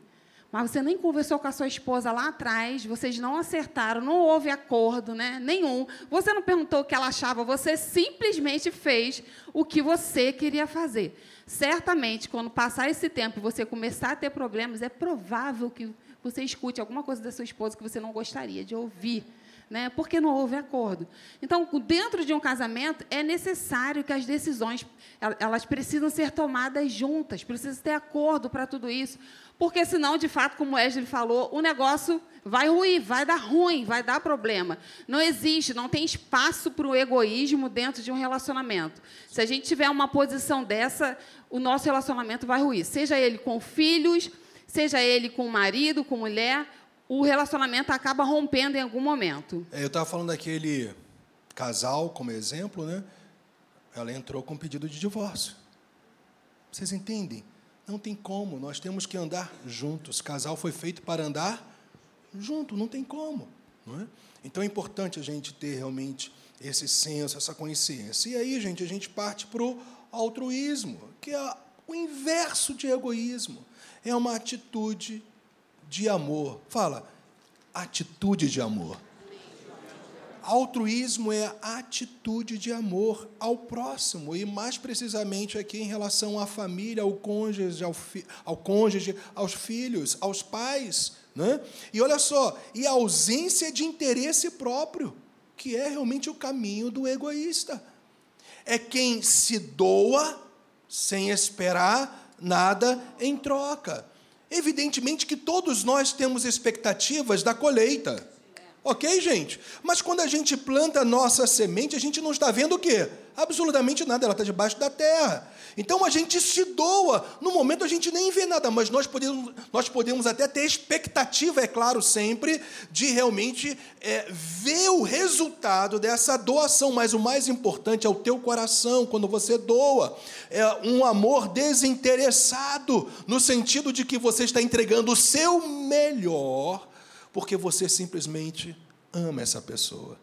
[SPEAKER 2] mas você nem conversou com a sua esposa lá atrás, vocês não acertaram, não houve acordo né? nenhum. Você não perguntou o que ela achava, você simplesmente fez o que você queria fazer. Certamente, quando passar esse tempo e você começar a ter problemas, é provável que você escute alguma coisa da sua esposa que você não gostaria de ouvir. Né? Porque não houve acordo. Então, dentro de um casamento, é necessário que as decisões elas precisam ser tomadas juntas, precisa ter acordo para tudo isso. Porque senão, de fato, como o Wesley falou, o negócio vai ruir, vai dar ruim, vai dar problema. Não existe, não tem espaço para o egoísmo dentro de um relacionamento. Se a gente tiver uma posição dessa, o nosso relacionamento vai ruir. Seja ele com filhos, seja ele com marido, com mulher, o relacionamento acaba rompendo em algum momento.
[SPEAKER 1] É, eu estava falando daquele casal, como exemplo, né? Ela entrou com pedido de divórcio. Vocês entendem? Não tem como, nós temos que andar juntos. Casal foi feito para andar junto, não tem como. Não é? Então é importante a gente ter realmente esse senso, essa consciência. E aí, gente, a gente parte para o altruísmo, que é o inverso de egoísmo. É uma atitude de amor. Fala, atitude de amor. Altruísmo é a atitude de amor ao próximo, e mais precisamente aqui em relação à família, ao cônjuge, ao, fi, ao cônjuge, aos filhos, aos pais. Né? E olha só, e a ausência de interesse próprio, que é realmente o caminho do egoísta. É quem se doa sem esperar nada em troca. Evidentemente que todos nós temos expectativas da colheita. Ok, gente? Mas quando a gente planta a nossa semente, a gente não está vendo o quê? Absolutamente nada, ela está debaixo da terra. Então a gente se doa. No momento a gente nem vê nada, mas nós podemos, nós podemos até ter expectativa, é claro, sempre, de realmente é, ver o resultado dessa doação. Mas o mais importante é o teu coração, quando você doa. É um amor desinteressado, no sentido de que você está entregando o seu melhor porque você simplesmente ama essa pessoa.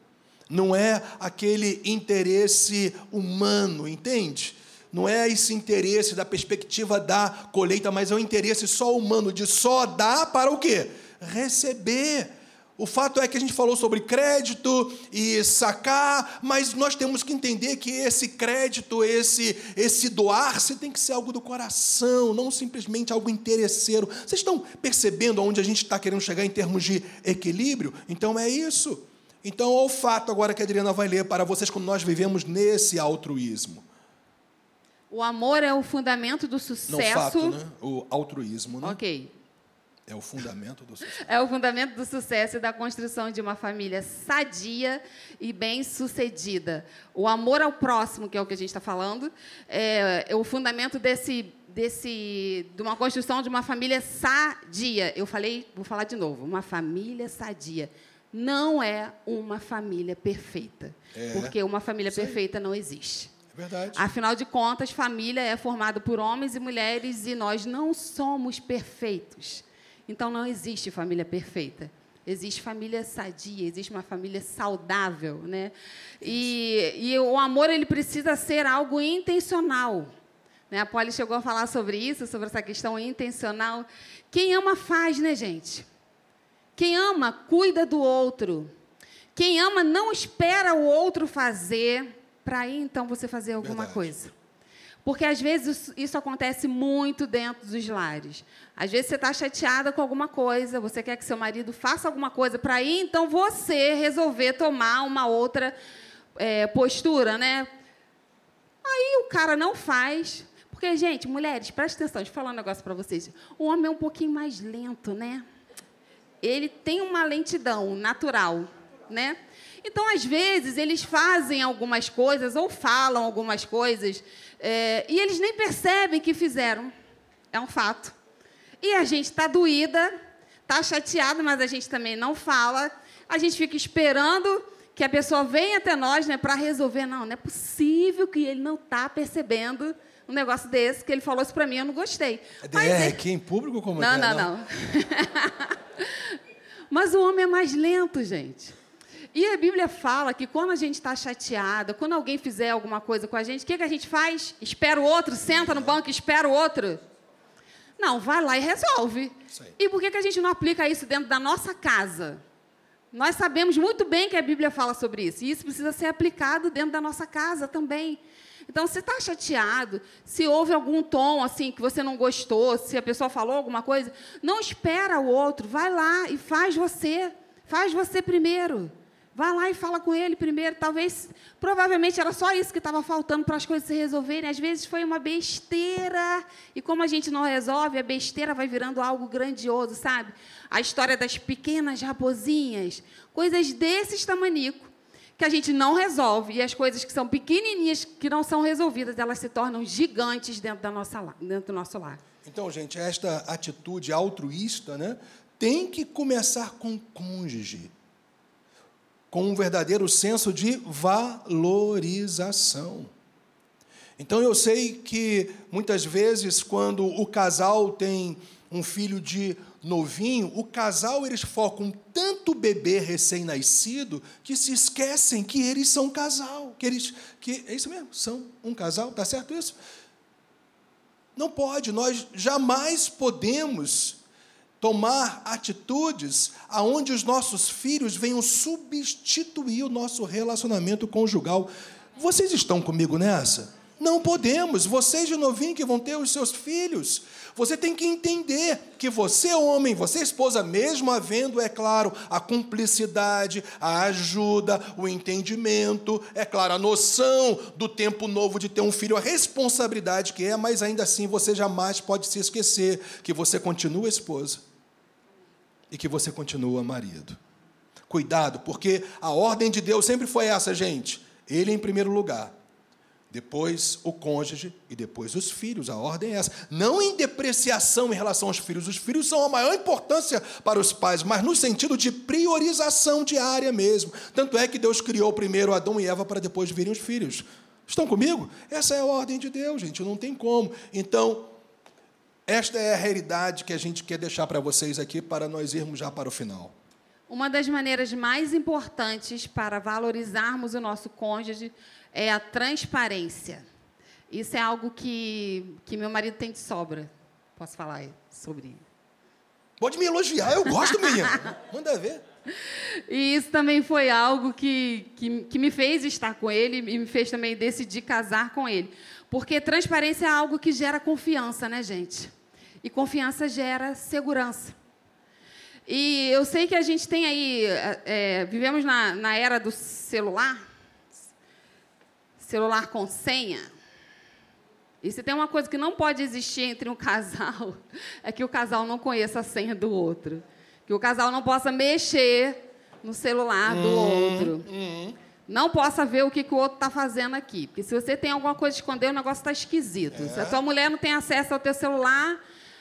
[SPEAKER 1] Não é aquele interesse humano, entende? Não é esse interesse da perspectiva da colheita, mas é um interesse só humano de só dar para o quê? Receber. O fato é que a gente falou sobre crédito e sacar, mas nós temos que entender que esse crédito, esse esse doar-se tem que ser algo do coração, não simplesmente algo interesseiro. Vocês estão percebendo aonde a gente está querendo chegar em termos de equilíbrio? Então é isso. Então, o fato agora que a Adriana vai ler para vocês quando nós vivemos nesse altruísmo.
[SPEAKER 2] O amor é o fundamento do sucesso. Não,
[SPEAKER 1] fato, né? O altruísmo, né?
[SPEAKER 2] Ok.
[SPEAKER 1] É o fundamento do sucesso.
[SPEAKER 2] É o fundamento do sucesso e da construção de uma família sadia e bem-sucedida. O amor ao próximo, que é o que a gente está falando, é, é, o fundamento desse, desse, de uma construção de uma família sadia. Eu falei, vou falar de novo, uma família sadia. Não é uma família perfeita, é. porque uma família perfeita não existe.
[SPEAKER 1] É verdade.
[SPEAKER 2] Afinal de contas, família é formada por homens e mulheres e nós não somos perfeitos. Então não existe família perfeita. Existe família sadia, existe uma família saudável, né? E, e o amor ele precisa ser algo intencional. Né? A Polly chegou a falar sobre isso, sobre essa questão intencional. Quem ama faz, né, gente? Quem ama cuida do outro. Quem ama não espera o outro fazer para aí então você fazer alguma Verdade. coisa. Porque às vezes isso acontece muito dentro dos lares. Às vezes você está chateada com alguma coisa, você quer que seu marido faça alguma coisa para aí, então você resolver tomar uma outra é, postura, né? Aí o cara não faz. Porque, gente, mulheres, preste atenção, deixa eu falar um negócio para vocês. O homem é um pouquinho mais lento, né? Ele tem uma lentidão natural, né? Então, às vezes, eles fazem algumas coisas ou falam algumas coisas é, e eles nem percebem que fizeram. É um fato. E a gente está doída, está chateado, mas a gente também não fala. A gente fica esperando que a pessoa venha até nós né, para resolver. Não, não é possível que ele não está percebendo um negócio desse, que ele falou isso para mim, eu não gostei.
[SPEAKER 1] É DR ele... aqui em público? Como
[SPEAKER 2] não,
[SPEAKER 1] é?
[SPEAKER 2] não, não, não. mas o homem é mais lento, gente. E a Bíblia fala que quando a gente está chateada, quando alguém fizer alguma coisa com a gente, o que, que a gente faz? Espera o outro, senta no banco e espera o outro. Não, vai lá e resolve. E por que, que a gente não aplica isso dentro da nossa casa? Nós sabemos muito bem que a Bíblia fala sobre isso. E isso precisa ser aplicado dentro da nossa casa também. Então, se está chateado, se houve algum tom assim que você não gostou, se a pessoa falou alguma coisa, não espera o outro, vai lá e faz você. Faz você primeiro. Vá lá e fala com ele primeiro. Talvez, provavelmente era só isso que estava faltando para as coisas se resolverem. Às vezes foi uma besteira. E como a gente não resolve, a besteira vai virando algo grandioso, sabe? A história das pequenas raposinhas. Coisas desses tamanico que a gente não resolve. E as coisas que são pequenininhas, que não são resolvidas, elas se tornam gigantes dentro, da nossa, dentro do nosso lar.
[SPEAKER 1] Então, gente, esta atitude altruísta né, tem que começar com o cônjuge com um verdadeiro senso de valorização. Então eu sei que muitas vezes, quando o casal tem um filho de novinho, o casal eles focam tanto o bebê recém-nascido que se esquecem que eles são um casal, que eles que é isso mesmo, são um casal, tá certo isso? Não pode, nós jamais podemos tomar atitudes aonde os nossos filhos venham substituir o nosso relacionamento conjugal. Vocês estão comigo nessa? Não podemos. Vocês de novinho que vão ter os seus filhos, você tem que entender que você, homem, você, esposa, mesmo havendo, é claro, a cumplicidade, a ajuda, o entendimento, é claro, a noção do tempo novo de ter um filho, a responsabilidade que é, mas ainda assim você jamais pode se esquecer que você continua esposa e que você continua marido. Cuidado, porque a ordem de Deus sempre foi essa, gente. Ele em primeiro lugar depois o cônjuge e depois os filhos. A ordem é essa. Não em depreciação em relação aos filhos. Os filhos são a maior importância para os pais, mas no sentido de priorização diária mesmo. Tanto é que Deus criou primeiro Adão e Eva para depois virem os filhos. Estão comigo? Essa é a ordem de Deus, gente, não tem como. Então, esta é a realidade que a gente quer deixar para vocês aqui para nós irmos já para o final.
[SPEAKER 2] Uma das maneiras mais importantes para valorizarmos o nosso cônjuge é a transparência. Isso é algo que, que meu marido tem de sobra. Posso falar sobre
[SPEAKER 1] Pode me elogiar, eu gosto, menina. Manda ver.
[SPEAKER 2] E isso também foi algo que, que, que, me fez estar com ele e me fez também decidir casar com ele. Porque transparência é algo que gera confiança, né, gente? E confiança gera segurança. E eu sei que a gente tem aí, é, vivemos na, na era do celular, celular com senha. E se tem uma coisa que não pode existir entre um casal, é que o casal não conheça a senha do outro. Que o casal não possa mexer no celular do uhum, outro. Uhum. Não possa ver o que, que o outro está fazendo aqui. Porque se você tem alguma coisa a esconder, o negócio está esquisito. É. Se a sua mulher não tem acesso ao teu celular,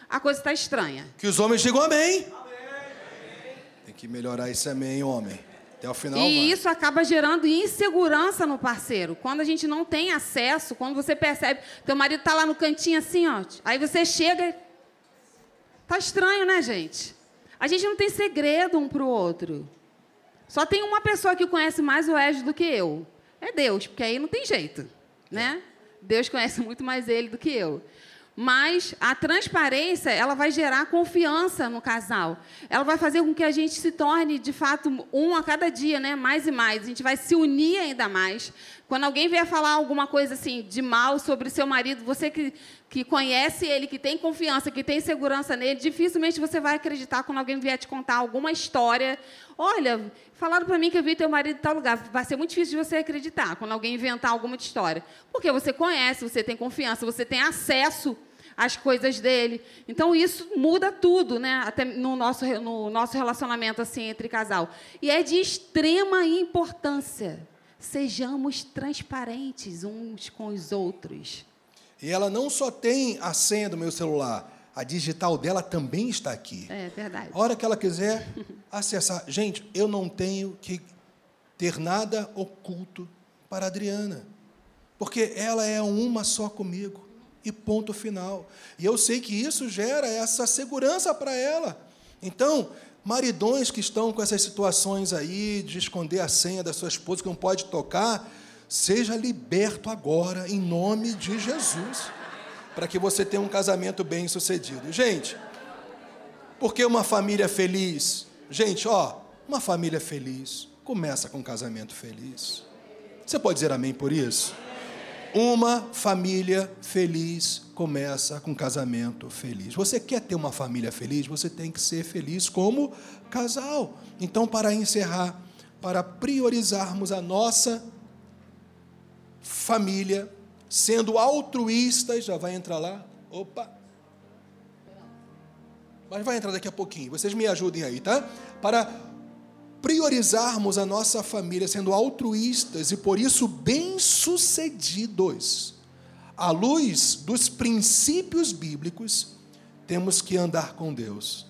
[SPEAKER 2] a coisa está estranha.
[SPEAKER 1] Que os homens digam amém. amém. Tem que melhorar esse amém, homem. Até o final.
[SPEAKER 2] E vai. isso acaba gerando insegurança no parceiro. Quando a gente não tem acesso, quando você percebe, teu marido está lá no cantinho assim, ó. Aí você chega. Tá estranho, né, gente? A gente não tem segredo um para o outro. Só tem uma pessoa que conhece mais o Ed do que eu. É Deus, porque aí não tem jeito, né? Deus conhece muito mais ele do que eu. Mas a transparência, ela vai gerar confiança no casal. Ela vai fazer com que a gente se torne, de fato, um a cada dia, né? Mais e mais. A gente vai se unir ainda mais. Quando alguém vier falar alguma coisa assim de mal sobre seu marido, você que, que conhece ele, que tem confiança, que tem segurança nele, dificilmente você vai acreditar quando alguém vier te contar alguma história. Olha, falaram para mim que eu vi teu marido em tal lugar. Vai ser muito difícil de você acreditar quando alguém inventar alguma história. Porque você conhece, você tem confiança, você tem acesso às coisas dele. Então isso muda tudo, né? Até no nosso, no nosso relacionamento assim entre casal. E é de extrema importância. Sejamos transparentes uns com os outros.
[SPEAKER 1] E ela não só tem a senha do meu celular, a digital dela também está aqui.
[SPEAKER 2] É verdade.
[SPEAKER 1] A hora que ela quiser acessar. Gente, eu não tenho que ter nada oculto para a Adriana, porque ela é uma só comigo. E ponto final. E eu sei que isso gera essa segurança para ela. Então, maridões que estão com essas situações aí de esconder a senha da sua esposa que não pode tocar, seja liberto agora em nome de Jesus para que você tenha um casamento bem sucedido. Gente, porque uma família feliz? Gente, ó, uma família feliz começa com um casamento feliz. Você pode dizer amém por isso? Uma família feliz começa com um casamento feliz. Você quer ter uma família feliz? Você tem que ser feliz como casal. Então, para encerrar, para priorizarmos a nossa família, sendo altruístas, já vai entrar lá. Opa! Mas vai entrar daqui a pouquinho. Vocês me ajudem aí, tá? Para priorizarmos a nossa família sendo altruístas e por isso bem-sucedidos. À luz dos princípios bíblicos, temos que andar com Deus.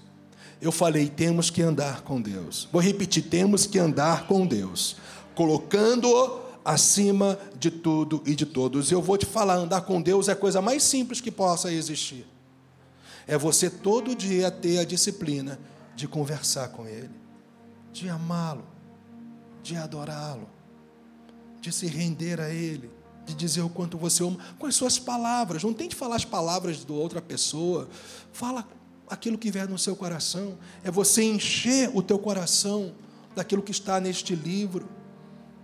[SPEAKER 1] Eu falei, temos que andar com Deus. Vou repetir, temos que andar com Deus, colocando-o acima de tudo e de todos. Eu vou te falar, andar com Deus é a coisa mais simples que possa existir. É você todo dia ter a disciplina de conversar com Ele, de amá-lo, de adorá-lo, de se render a Ele, de dizer o quanto você ama, com as suas palavras. Não tente falar as palavras de outra pessoa. Fala aquilo que vier no seu coração. É você encher o teu coração daquilo que está neste livro.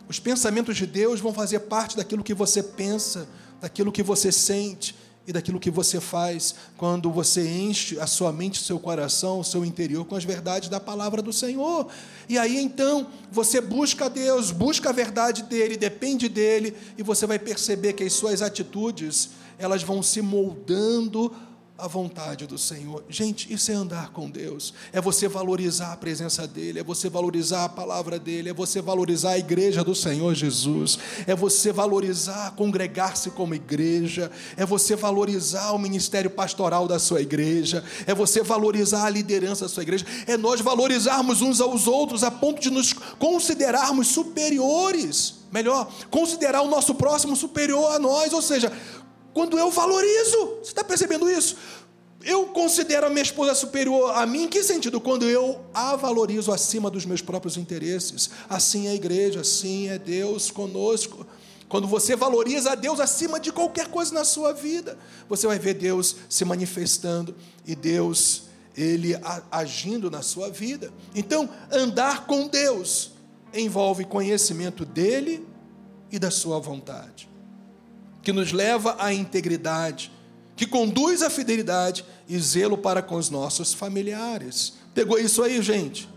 [SPEAKER 1] Os pensamentos de Deus vão fazer parte daquilo que você pensa, daquilo que você sente e daquilo que você faz quando você enche a sua mente, o seu coração, o seu interior com as verdades da palavra do Senhor. E aí então você busca Deus, busca a verdade dele, depende dele, e você vai perceber que as suas atitudes, elas vão se moldando a vontade do Senhor. Gente, isso é andar com Deus. É você valorizar a presença dEle, é você valorizar a palavra dEle, é você valorizar a igreja do Senhor Jesus, é você valorizar congregar-se como igreja, é você valorizar o ministério pastoral da sua igreja, é você valorizar a liderança da sua igreja, é nós valorizarmos uns aos outros a ponto de nos considerarmos superiores. Melhor, considerar o nosso próximo superior a nós, ou seja, quando eu valorizo. Você está percebendo isso? Eu considero a minha esposa superior a mim, em que sentido? Quando eu a valorizo acima dos meus próprios interesses. Assim é a igreja, assim é Deus conosco. Quando você valoriza a Deus acima de qualquer coisa na sua vida, você vai ver Deus se manifestando e Deus, Ele agindo na sua vida. Então, andar com Deus envolve conhecimento dEle e da sua vontade que nos leva à integridade, que conduz à fidelidade e zelo para com os nossos familiares. Pegou isso aí, gente?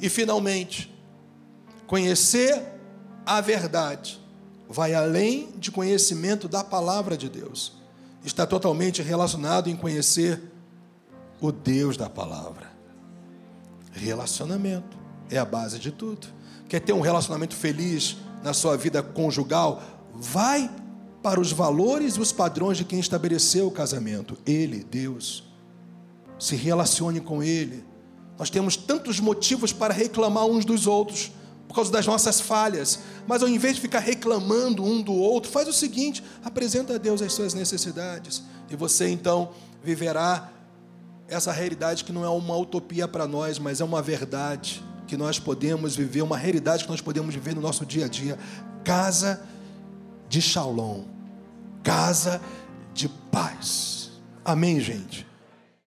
[SPEAKER 1] E finalmente, conhecer a verdade vai além de conhecimento da palavra de Deus. Está totalmente relacionado em conhecer o Deus da palavra. Relacionamento é a base de tudo. Quer ter um relacionamento feliz na sua vida conjugal? Vai para os valores e os padrões de quem estabeleceu o casamento. Ele, Deus. Se relacione com Ele. Nós temos tantos motivos para reclamar uns dos outros por causa das nossas falhas, mas ao invés de ficar reclamando um do outro, faz o seguinte: apresenta a Deus as suas necessidades e você então viverá essa realidade que não é uma utopia para nós, mas é uma verdade que nós podemos viver, uma realidade que nós podemos viver no nosso dia a dia. Casa de Shalom casa de paz. Amém, gente?